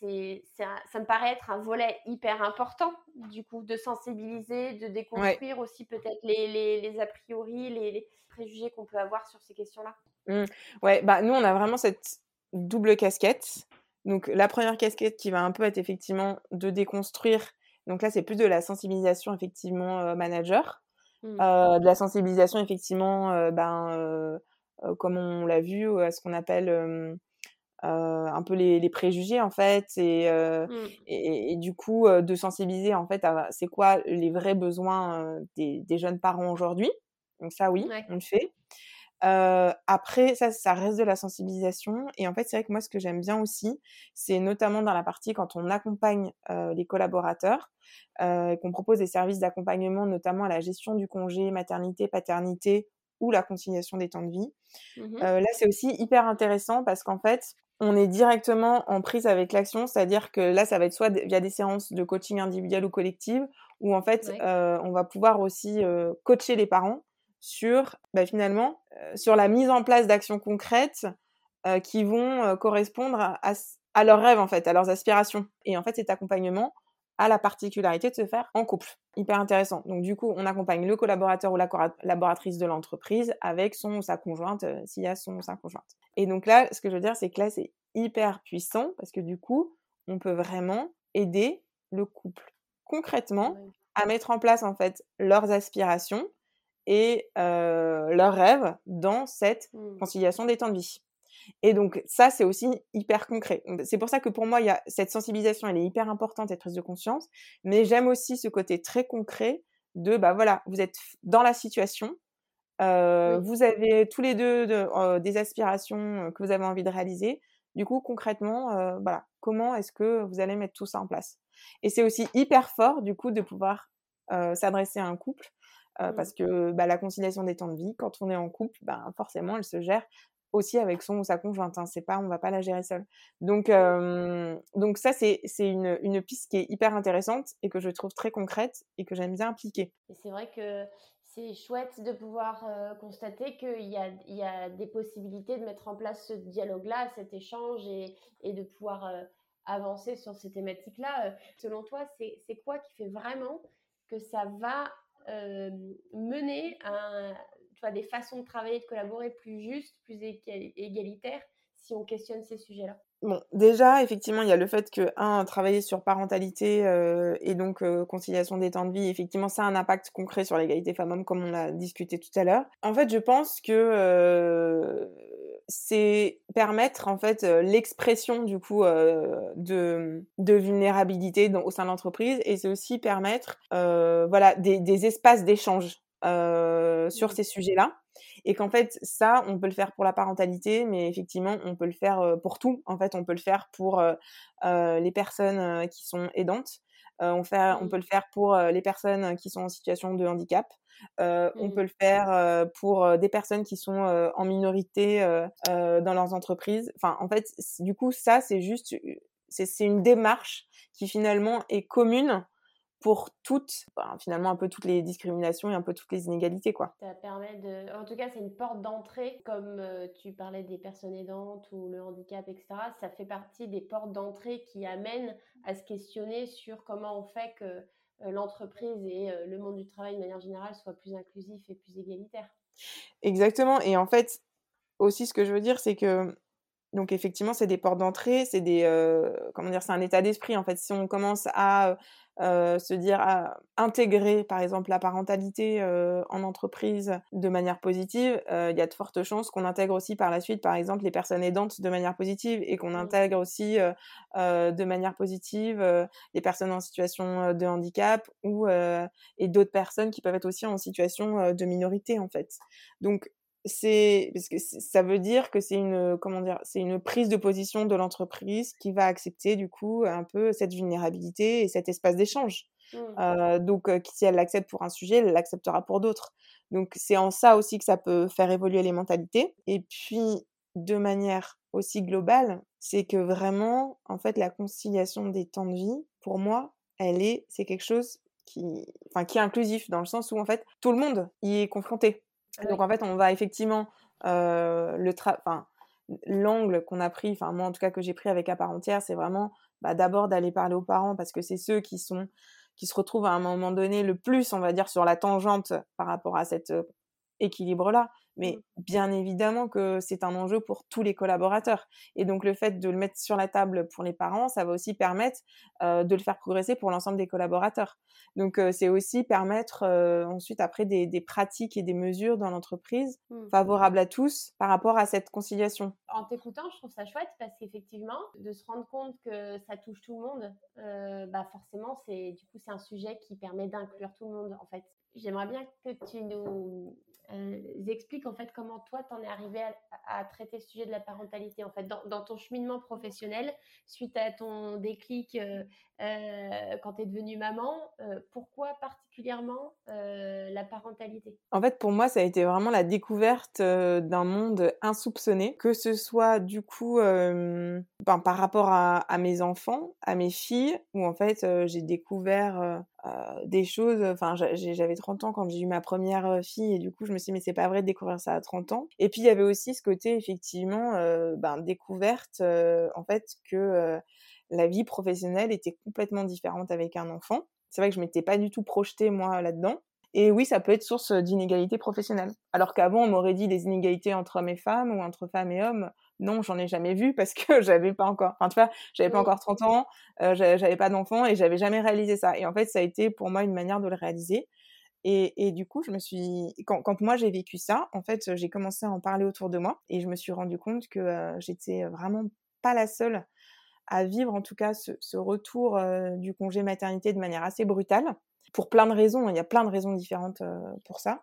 ça me paraît être un volet hyper important, du coup, de sensibiliser, de déconstruire aussi peut-être les, les, a priori, les, préjugés qu'on peut avoir sur ces questions-là. Mmh. Ouais, bah nous, on a vraiment cette double casquette. Donc, la première casquette qui va un peu être effectivement de déconstruire. Donc là, c'est plus de la sensibilisation, effectivement, euh, manager. Mmh. Euh, de la sensibilisation, effectivement, euh, ben, comme on l'a vu, à ce qu'on appelle euh, un peu les, préjugés en fait et, euh, mmh. et, du coup euh, de sensibiliser en fait à c'est quoi les vrais besoins des, jeunes parents aujourd'hui donc ça oui on le fait après ça ça reste de la sensibilisation et en fait c'est vrai que moi ce que j'aime bien aussi c'est notamment dans la partie quand on accompagne les collaborateurs qu'on propose des services d'accompagnement notamment à la gestion du congé maternité paternité ou la conciliation des temps de vie. Mmh là, c'est aussi hyper intéressant parce qu'en fait, on est directement en prise avec l'action, c'est-à-dire que là, ça va être soit via des séances de coaching individuel ou collective, où en fait, euh, on va pouvoir aussi euh, coacher les parents sur, bah, finalement, euh, sur la mise en place d'actions concrètes qui vont correspondre à, à, leurs rêves, en fait, à leurs aspirations. Et en fait, cet accompagnement a la particularité de se faire en couple. Hyper intéressant. Donc du coup, on accompagne le collaborateur ou la collaboratrice de l'entreprise avec son ou sa conjointe, s'il y a son ou sa conjointe. Et donc là, ce que je veux dire, c'est que là, c'est hyper puissant parce que du coup, on peut vraiment aider le couple concrètement à mettre en place en fait leurs aspirations et leurs rêves dans cette mmh. conciliation des temps de vie. Et donc ça, c'est aussi hyper concret. C'est pour ça que pour moi, il y a cette sensibilisation, elle est hyper importante, cette prise de conscience. Mais j'aime aussi ce côté très concret de, bah voilà, vous êtes dans la situation, vous avez tous les deux des aspirations que vous avez envie de réaliser. Du coup, concrètement, voilà, comment est-ce que vous allez mettre tout ça en place? Et c'est aussi hyper fort, du coup, de pouvoir s'adresser à un couple, mmh. parce que bah, la conciliation des temps de vie, quand on est en couple, bah, forcément, elle se gère aussi avec son ou sa conjointe. Hein. C'est pas, on va pas la gérer seule. Donc, euh, donc ça, c'est, une, une piste qui est hyper intéressante et que je trouve très concrète et que j'aime bien appliquer. Et c'est vrai que c'est chouette de pouvoir euh, constater qu'il y y a des possibilités de mettre en place ce dialogue-là, cet échange et, et de pouvoir euh, avancer sur ces thématiques-là. selon toi, c'est, quoi qui fait vraiment que ça va mener à des façons de travailler, de collaborer plus justes, plus égalitaires, si on questionne ces sujets-là Bon, déjà, effectivement, il y a le fait que, un, travailler sur parentalité euh, et donc euh, conciliation des temps de vie, effectivement, ça a un impact concret sur l'égalité femmes-hommes, comme on l'a discuté tout à l'heure. En fait, je pense que euh, c'est permettre, en fait, l'expression, du coup, de, de vulnérabilité au sein de l'entreprise et c'est aussi permettre, voilà, des, des espaces d'échange euh, sur mmh. ces sujets-là. Et qu'en fait, ça, on peut le faire pour la parentalité, mais effectivement, on peut le faire euh, pour tout. En fait, on peut le faire pour euh, les personnes qui sont aidantes. on, fait, on peut le faire pour les personnes qui sont en situation de handicap. On mmh. peut le faire pour des personnes qui sont en minorité dans leurs entreprises. Enfin, en fait, du coup, ça, c'est juste, c'est une démarche qui finalement est commune pour toutes, finalement un peu toutes les discriminations et un peu toutes les inégalités quoi. Ça permet de, en tout cas c'est une porte d'entrée comme euh, tu parlais des personnes aidantes ou le handicap etc. Ça fait partie des portes d'entrée qui amènent à se questionner sur comment on fait que euh, l'entreprise et euh, le monde du travail de manière générale soient plus inclusifs et plus égalitaires. Exactement et en fait aussi ce que je veux dire c'est que donc effectivement, c'est des portes d'entrée, c'est des comment dire, c'est un état d'esprit en fait. Si on commence à euh, se dire à intégrer par exemple la parentalité euh, en entreprise de manière positive, euh, il y a de fortes chances qu'on intègre aussi par la suite par exemple les personnes aidantes de manière positive et qu'on mmh. intègre aussi de manière positive les personnes en situation de handicap ou et d'autres personnes qui peuvent être aussi en situation de minorité en fait. Donc c'est parce que ça veut dire que c'est une comment dire c'est une prise de position de l'entreprise qui va accepter du coup un peu cette vulnérabilité et cet espace d'échange. Mmh. Euh, donc si elle l'accepte pour un sujet, elle l'acceptera pour d'autres. Donc c'est en ça aussi que ça peut faire évoluer les mentalités. Et puis de manière aussi globale, c'est que vraiment en fait la conciliation des temps de vie pour moi, elle est c'est quelque chose qui enfin qui est inclusif dans le sens où en fait tout le monde y est confronté. Donc en fait, on va effectivement euh, le enfin l'angle qu'on a pris, enfin moi en tout cas que j'ai pris avec à part entière, c'est vraiment bah, d'abord d'aller parler aux parents parce que c'est ceux qui sont qui se retrouvent à un moment donné le plus, on va dire, sur la tangente par rapport à cet euh, équilibre-là. Mais mmh. bien évidemment que c'est un enjeu pour tous les collaborateurs. Et donc le fait de le mettre sur la table pour les parents, ça va aussi permettre euh, de le faire progresser pour l'ensemble des collaborateurs. Donc euh, c'est aussi permettre euh, ensuite après des, des, pratiques et des mesures dans l'entreprise mmh. favorables à tous par rapport à cette conciliation. En t'écoutant, je trouve ça chouette parce qu'effectivement, de se rendre compte que ça touche tout le monde, bah forcément, c'est du coup c'est un sujet qui permet d'inclure tout le monde en fait. J'aimerais bien que tu nous euh, expliques en fait comment toi t'en es arrivé à, traiter ce sujet de la parentalité en fait dans, ton cheminement professionnel suite à ton déclic euh, euh, quand tu es devenue maman. pourquoi particulièrement la parentalité? En fait, pour moi, ça a été vraiment la découverte d'un monde insoupçonné, que ce soit du coup ben, par rapport à, mes enfants, à mes filles, où en fait j'ai découvert euh, des choses. Enfin, j'avais 30 ans quand j'ai eu ma première euh, fille et du coup, je me suis dit, mais c'est pas vrai de découvrir ça à 30 ans. Et puis, il y avait aussi ce côté, effectivement, euh, ben, découverte, en fait, que la vie professionnelle était complètement différente avec un enfant. C'est vrai que je m'étais pas du tout projetée, moi, là-dedans. Et oui, ça peut être source d'inégalités professionnelles. Alors qu'avant, on m'aurait dit des inégalités entre hommes et femmes ou entre femmes et hommes non, j'en ai jamais vu parce que j'avais pas encore, enfin, tu vois, j'avais pas encore 30 ans, euh, j'avais pas d'enfant et j'avais jamais réalisé ça. Et en fait, ça a été pour moi une manière de le réaliser. Et, et du coup, je me suis, quand, quand moi j'ai vécu ça, en fait, j'ai commencé à en parler autour de moi et je me suis rendu compte que euh, j'étais vraiment pas la seule à vivre, en tout cas, ce, ce retour euh, du congé maternité de manière assez brutale pour plein de raisons. Il y a plein de raisons différentes euh, pour ça.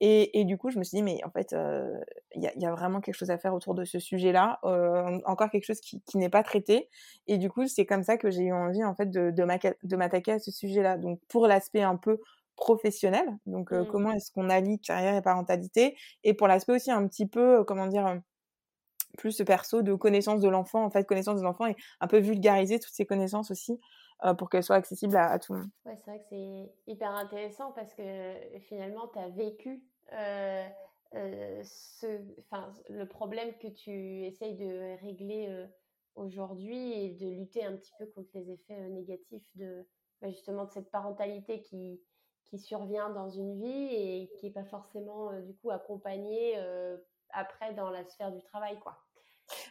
Et, et, du coup, je me suis dit, mais en fait, euh, il y, a, y, a, vraiment quelque chose à faire autour de ce sujet-là, euh, encore quelque chose qui, qui n'est pas traité. Et du coup, c'est comme ça que j'ai eu envie, en fait, de, de m'attaquer à ce sujet-là. Donc, pour l'aspect un peu professionnel, donc euh, mmh. comment est-ce qu'on allie carrière et parentalité, et pour l'aspect aussi un petit peu, comment dire, plus perso de connaissance de l'enfant, en fait, connaissance des enfants et un peu vulgariser toutes ces connaissances aussi pour qu'elles soient accessibles à, tout le monde. Ouais, c'est vrai que c'est hyper intéressant parce que finalement, tu as vécu ce, le problème que tu essayes de régler aujourd'hui et de lutter un petit peu contre les effets négatifs de bah, justement de cette parentalité qui, qui survient dans une vie et qui n'est pas forcément du coup accompagnée après dans la sphère du travail quoi.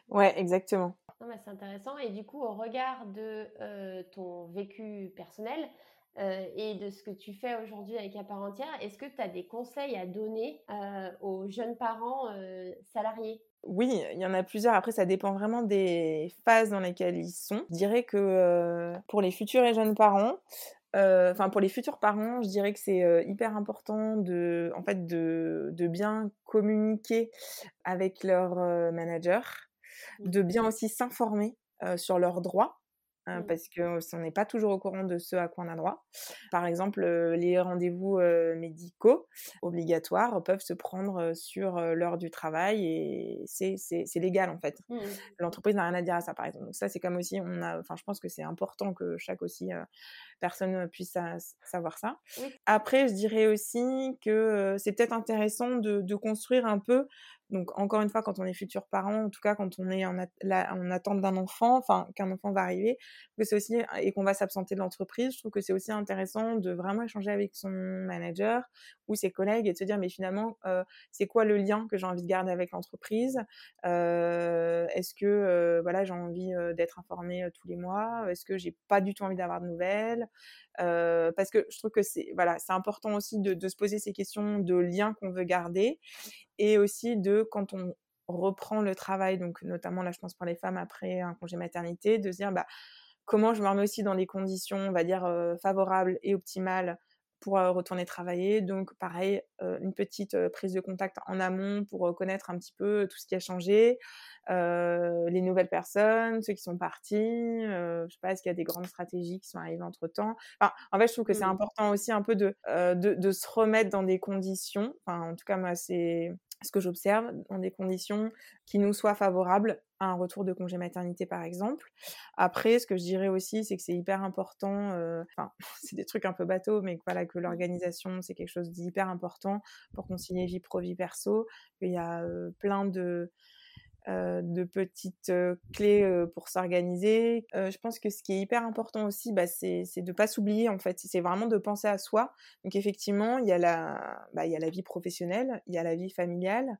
Ouais, exactement. c'est intéressant. Et du coup, au regard de ton vécu personnel, et de ce que tu fais aujourd'hui avec la part entière, est-ce que tu as des conseils à donner aux jeunes parents salariés? Oui, il y en a plusieurs. Après, ça dépend vraiment des phases dans lesquelles ils sont. Je dirais que pour les futurs et jeunes parents, enfin pour les futurs parents, je dirais que c'est hyper important de, en fait, de, de, bien communiquer avec leur manager, mmh. de bien aussi s'informer sur leurs droits mmh. parce qu'on n'est pas toujours au courant de ce à quoi on a droit. Par exemple, les rendez-vous médicaux obligatoires peuvent se prendre sur l'heure du travail et c'est légal en fait. Mmh. L'entreprise n'a rien à dire à ça par exemple. Donc ça c'est comme aussi, on a, enfin je pense que c'est important que chaque aussi personne puisse savoir ça. Après, je dirais aussi que c'est peut-être intéressant de, de construire un peu donc encore une fois, quand on est futur parent, en tout cas quand on est en, attente d'un enfant, enfin qu'un enfant va arriver, que c'est aussi et qu'on va s'absenter de l'entreprise, je trouve que c'est aussi intéressant de vraiment échanger avec son manager ou ses collègues et de se dire mais finalement euh, c'est quoi le lien que j'ai envie de garder avec l'entreprise? Euh, Est-ce que euh, voilà j'ai envie d'être informée tous les mois? Est-ce que j'ai pas du tout envie d'avoir de nouvelles? Parce que je trouve que c'est voilà c'est important aussi de, de se poser ces questions de lien qu'on veut garder et aussi de quand on reprend le travail, donc notamment là je pense pour les femmes après un congé maternité, de se dire bah, comment je me remets aussi dans des conditions, on va dire, favorables et optimales pour retourner travailler. Donc pareil, une petite prise de contact en amont pour connaître un petit peu tout ce qui a changé, les nouvelles personnes, ceux qui sont partis, je sais pas, est-ce qu'il y a des grandes stratégies qui sont arrivées entre-temps? Enfin, en fait, je trouve que c'est mmh. important aussi un peu de, de, de, se remettre dans des conditions, enfin en tout cas moi c'est ce que j'observe dans des conditions qui nous soient favorables à un retour de congé maternité par exemple. Après, ce que je dirais aussi, c'est que c'est hyper important, euh, enfin, c'est des trucs un peu bateaux, mais voilà, que l'organisation, c'est quelque chose d'hyper important pour concilier vie pro, vie perso. Il y a euh, plein de, euh, de petites clés pour s'organiser. je pense que ce qui est hyper important aussi, bah, c'est de ne pas s'oublier en fait. C'est vraiment de penser à soi. Donc effectivement, il y, bah, il y a la vie professionnelle, il y a la vie familiale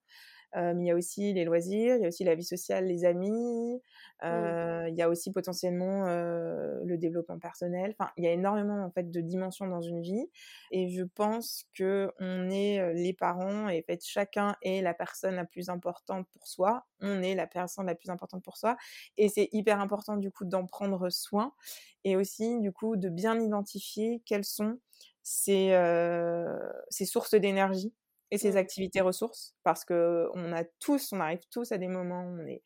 il y a aussi les loisirs, il y a aussi la vie sociale, les amis, il y a aussi potentiellement le développement personnel. Enfin, il y a énormément en fait de dimensions dans une vie, et je pense que on est les parents et en fait chacun est la personne la plus importante pour soi. On est la personne la plus importante pour soi, et c'est hyper important du coup d'en prendre soin et aussi du coup de bien identifier quelles sont ces, ces sources d'énergie et ses activités ressources parce que on a tous, on arrive tous à des moments où on est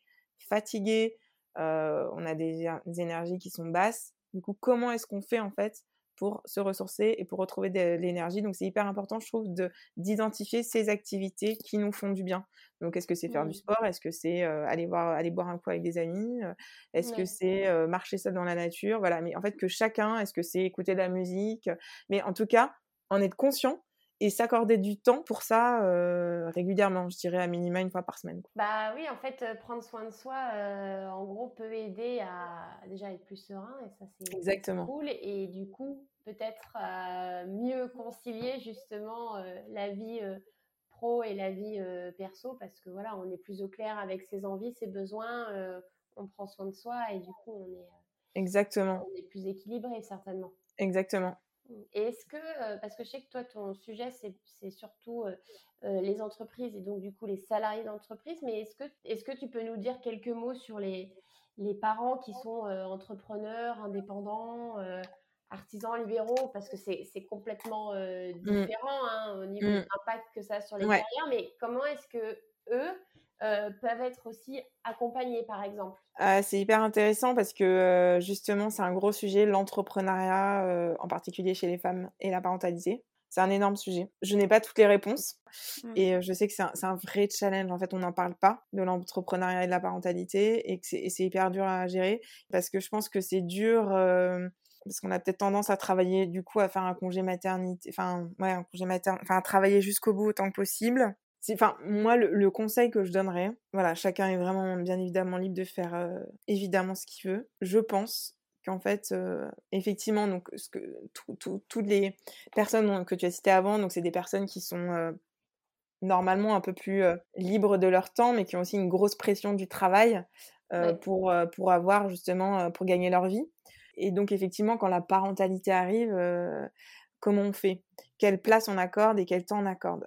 fatigué, euh, on a des, énergies qui sont basses. Du coup, comment est-ce qu'on fait en fait pour se ressourcer et pour retrouver de, l'énergie? Donc, c'est hyper important, je trouve, de d'identifier ces activités qui nous font du bien. Donc, est-ce que c'est faire du sport? Est-ce que c'est euh, aller voir, aller boire un coup avec des amis? Euh, Est-ce que c'est marcher seul dans la nature? Voilà. Mais en fait, que chacun, est-ce que c'est écouter de la musique? Mais en tout cas, en être conscient et s'accorder du temps pour ça euh, régulièrement, je dirais à minima une fois par semaine. Bah oui, en fait, euh, prendre soin de soi, euh, en gros, peut aider à déjà être plus serein et ça c'est Exactement. cool et du coup peut-être mieux concilier justement la vie pro et la vie perso parce que voilà, on est plus au clair avec ses envies, ses besoins, on prend soin de soi et du coup on est Exactement. On est plus équilibré certainement. Exactement. Et est-ce que, parce que je sais que toi, ton sujet, c'est surtout euh, les entreprises et donc du coup les salariés d'entreprise, mais est-ce que, est que tu peux nous dire quelques mots sur les, les parents qui sont entrepreneurs, indépendants, artisans libéraux, parce que c'est complètement mmh. différent hein, au niveau de mmh. l'impact que ça a sur les carrières, mais comment est-ce que eux, euh, peuvent être aussi accompagnés, par exemple ah, C'est hyper intéressant parce que euh, justement, c'est un gros sujet, l'entrepreneuriat, euh, en particulier chez les femmes et la parentalité. C'est un énorme sujet. Je n'ai pas toutes les réponses mmh. et je sais que c'est un, vrai challenge. En fait, on n'en parle pas de l'entrepreneuriat et de la parentalité et que c'est hyper dur à gérer parce que je pense que c'est dur parce qu'on a peut-être tendance à travailler du coup à faire un congé maternité, enfin ouais, un congé maternité, enfin à travailler jusqu'au bout autant que possible. Enfin, moi, le, conseil que je donnerais, voilà, chacun est vraiment bien évidemment libre de faire évidemment ce qu'il veut. Je pense qu'en fait, effectivement, donc, ce que, toutes les personnes que tu as citées avant, donc c'est des personnes qui sont normalement un peu plus libres de leur temps, mais qui ont aussi une grosse pression du travail pour, pour avoir justement, pour gagner leur vie. Et donc, effectivement, quand la parentalité arrive, comment on fait Quelle place on accorde et quel temps on accorde.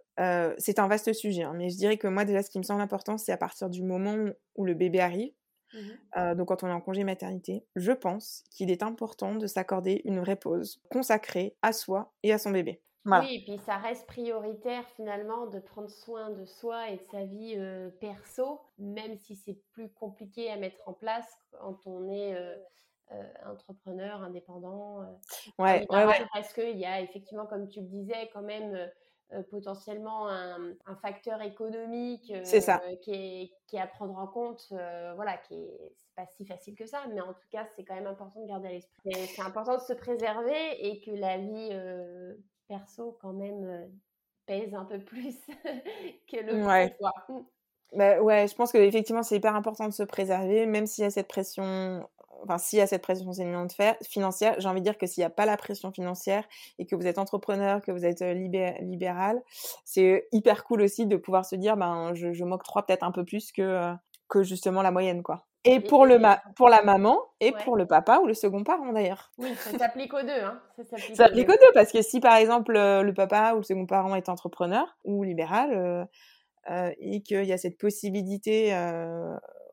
C'est un vaste sujet, hein, mais je dirais que moi, déjà, ce qui me semble important, c'est à partir du moment où le bébé arrive, mmh donc quand on est en congé maternité, je pense qu'il est important de s'accorder une vraie pause consacrée à soi et à son bébé. Oui, et puis ça reste prioritaire finalement de prendre soin de soi et de sa vie perso, même si c'est plus compliqué à mettre en place quand on est euh, entrepreneur, indépendant. Euh, ouais, ouais, Parce qu'il y a effectivement, comme tu le disais, quand même euh, potentiellement un, facteur économique ça. Qui, est, qui, est, à prendre en compte, voilà, qui est pas si facile que ça, mais en tout cas, c'est quand même important de garder à l'esprit. C'est important de se préserver et que la vie perso, quand même, pèse un peu plus que le ouais. Bah, ouais, je pense qu'effectivement, c'est hyper important de se préserver, même s'il y a cette pression enfin, s'il y a cette pression financière, j'ai envie de dire que s'il n'y a pas la pression financière et que vous êtes entrepreneur, que vous êtes libéral, c'est hyper cool aussi de pouvoir se dire, ben, je, je m'octroie peut-être un peu plus que, que justement la moyenne, quoi. Et pour, le pour la maman et pour le papa ou le second parent d'ailleurs. Oui, ça s'applique aux deux. Hein. Ça s'applique aux, deux parce que si par exemple le papa ou le second parent est entrepreneur ou libéral euh, et qu'il y a cette possibilité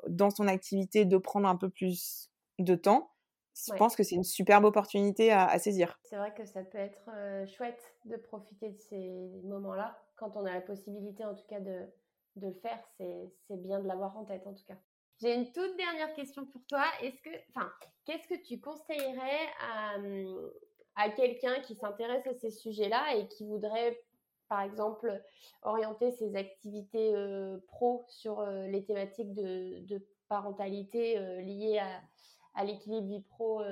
dans son activité de prendre un peu plus de temps, je pense que c'est une superbe opportunité à, saisir. C'est vrai que ça peut être chouette de profiter de ces moments-là. Quand on a la possibilité, en tout cas, de, de le faire, c'est bien de l'avoir en tête, en tout cas. J'ai une toute dernière question pour toi. Est-ce que, enfin, qu'est-ce que tu conseillerais à, mmh, à quelqu'un qui s'intéresse à ces sujets-là et qui voudrait, par exemple, orienter ses activités pro sur les thématiques de, de parentalité liées à, à l'équilibre vie pro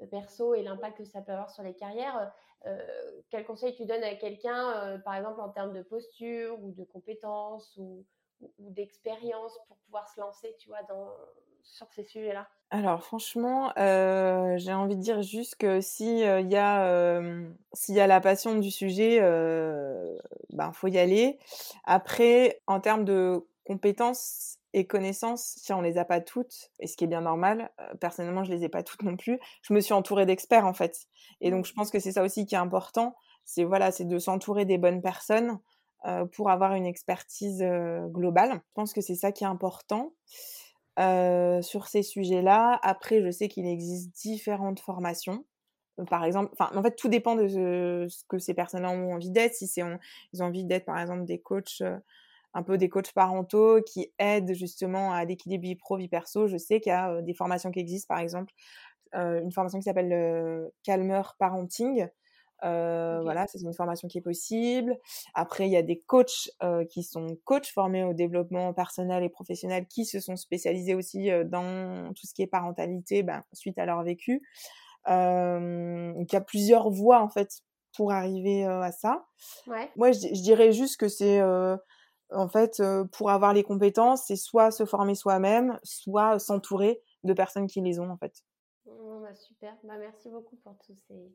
euh, perso et l'impact que ça peut avoir sur les carrières. Euh, quel conseil tu donnes à quelqu'un, euh, par exemple en termes de posture ou de compétences ou, d'expérience pour pouvoir se lancer, tu vois, dans, sur ces sujets-là? Alors franchement, j'ai envie de dire juste que si y a s'il y a la passion du sujet, ben faut y aller. Après, en termes de compétences, et connaissances, si on les a pas toutes, et ce qui est bien normal, personnellement je les ai pas toutes non plus, je me suis entourée d'experts en fait. Et donc mmh. je pense que c'est ça aussi qui est important, c'est voilà, c'est de s'entourer des bonnes personnes pour avoir une expertise globale. Je pense que c'est ça qui est important. sur ces sujets-là. Après, je sais qu'il existe différentes formations. Par exemple, enfin, en fait, tout dépend de ce, que ces personnes-là ont envie d'être. Si c'est, ils ont envie d'être, par exemple, des coachs un peu des coachs parentaux qui aident justement à l'équilibre vie pro, vie perso. Je sais qu'il y a des formations qui existent, par exemple, une formation qui s'appelle Calmer Parenting. Voilà, c'est une formation qui est possible. Après, il y a des coachs qui sont coachs formés au développement personnel et professionnel qui se sont spécialisés aussi dans tout ce qui est parentalité ben, suite à leur vécu. donc, il y a plusieurs voies en fait pour arriver à ça. Ouais. Moi, je, je, dirais juste que c'est en fait, pour avoir les compétences, c'est soit se former soi-même, soit s'entourer de personnes qui les ont, en fait. Bah, super. Bah, merci beaucoup pour tous ces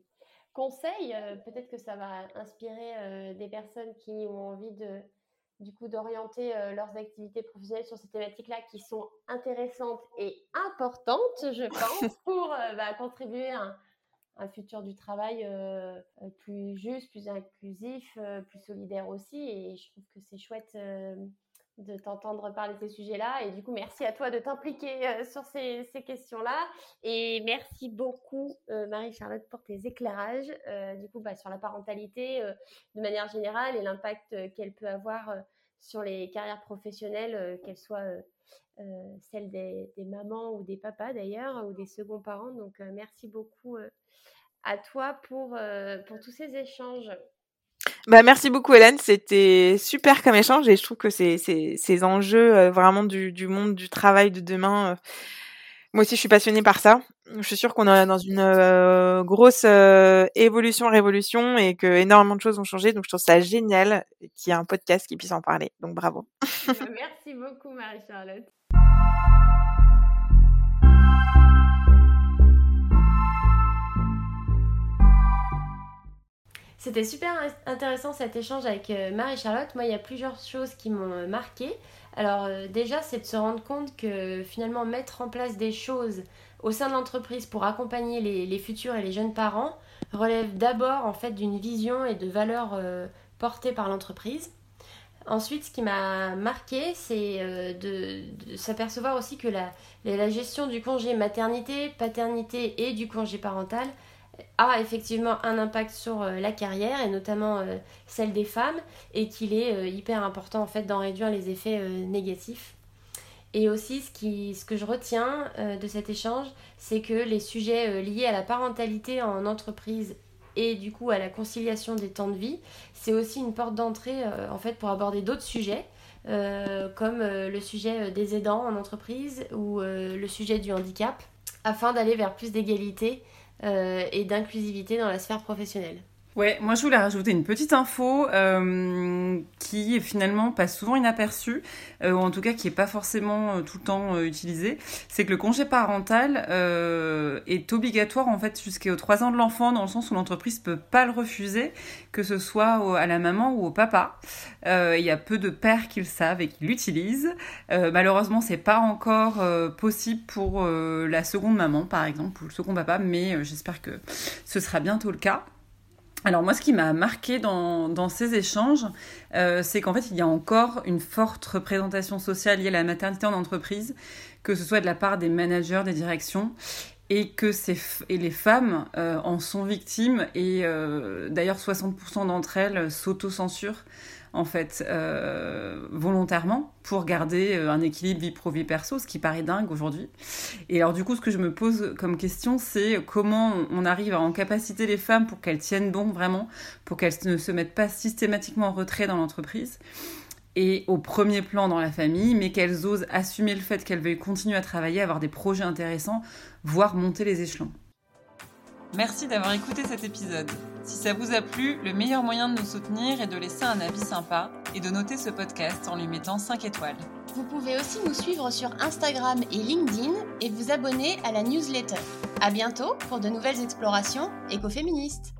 conseils. Peut-être que ça va inspirer des personnes qui ont envie de, du coup, d'orienter leurs activités professionnelles sur ces thématiques-là qui sont intéressantes et importantes, je pense, pour bah, contribuer à futur du travail euh, euh, plus juste, plus inclusif, euh, plus solidaire aussi. Et je trouve que c'est chouette de t'entendre parler de ces sujets-là. Et du coup, merci à toi de t'impliquer sur ces, questions-là. Et merci beaucoup, Marie-Charlotte, pour tes éclairages, du coup, bah, sur la parentalité de manière générale et l'impact qu'elle peut avoir sur les carrières professionnelles, qu'elles soient celles des, des, mamans ou des papas d'ailleurs, ou des seconds parents. Donc, merci beaucoup à toi pour, euh, pour tous ces échanges. Bah, merci beaucoup Hélène, c'était super comme échange et je trouve que ces, ces, enjeux euh, vraiment du, du, monde du travail de demain, euh, moi aussi je suis passionnée par ça. Je suis sûre qu'on est dans une euh, grosse évolution, révolution et que énormément de choses ont changé, donc je trouve ça génial qu'il y ait un podcast qui puisse en parler, donc bravo. merci beaucoup Marie-Charlotte. C'était super intéressant cet échange avec euh, Marie-Charlotte. Moi, il y a plusieurs choses qui m'ont euh, marqué. Alors euh, déjà, c'est de se rendre compte que finalement, mettre en place des choses au sein de l'entreprise pour accompagner les, futurs et les jeunes parents relève d'abord en fait d'une vision et de valeurs portées par l'entreprise. Ensuite, ce qui m'a marqué, c'est de, s'apercevoir aussi que la, gestion du congé maternité, paternité et du congé parental a effectivement un impact sur euh, la carrière et notamment euh, celle des femmes et qu'il est euh, hyper important en fait d'en réduire les effets négatifs. Et aussi ce, ce que je retiens de cet échange, c'est que les sujets liés à la parentalité en entreprise et du coup à la conciliation des temps de vie, c'est aussi une porte d'entrée en fait pour aborder d'autres sujets. comme le sujet des aidants en entreprise ou le sujet du handicap, afin d'aller vers plus d'égalité euh, et d'inclusivité dans la sphère professionnelle. Ouais, moi je voulais rajouter une petite info euh, qui finalement passe souvent inaperçue, euh, ou en tout cas qui n'est pas forcément euh, tout le temps utilisée. C'est que le congé parental est obligatoire en fait jusqu'aux 3 ans de l'enfant, dans le sens où l'entreprise peut pas le refuser, que ce soit à la maman ou au papa. Il y a peu de pères qui le savent et qui l'utilisent. malheureusement, c'est pas encore possible pour la seconde maman, par exemple, ou le second papa, mais j'espère que ce sera bientôt le cas. Alors moi, ce qui m'a marqué dans, ces échanges, euh, c'est qu'en fait, il y a encore une forte représentation sociale liée à la maternité en entreprise, que ce soit de la part des managers, des directions, et que les femmes euh, en sont victimes, et euh, d'ailleurs 60% d'entre elles s'auto-censurent en fait, euh, volontairement pour garder euh, un équilibre vie pro-vie perso, ce qui paraît dingue aujourd'hui. Et alors du coup, ce que je me pose comme question, c'est comment on arrive à en capaciter les femmes pour qu'elles tiennent bon vraiment, pour qu'elles ne se mettent pas systématiquement en retrait dans l'entreprise et au premier plan dans la famille, mais qu'elles osent assumer le fait qu'elles veuillent continuer à travailler, avoir des projets intéressants, voire monter les échelons. Merci d'avoir écouté cet épisode. Si ça vous a plu, le meilleur moyen de nous soutenir est de laisser un avis sympa et de noter ce podcast en lui mettant 5 étoiles. Vous pouvez aussi nous suivre sur Instagram et LinkedIn et vous abonner à la newsletter. À bientôt pour de nouvelles explorations écoféministes.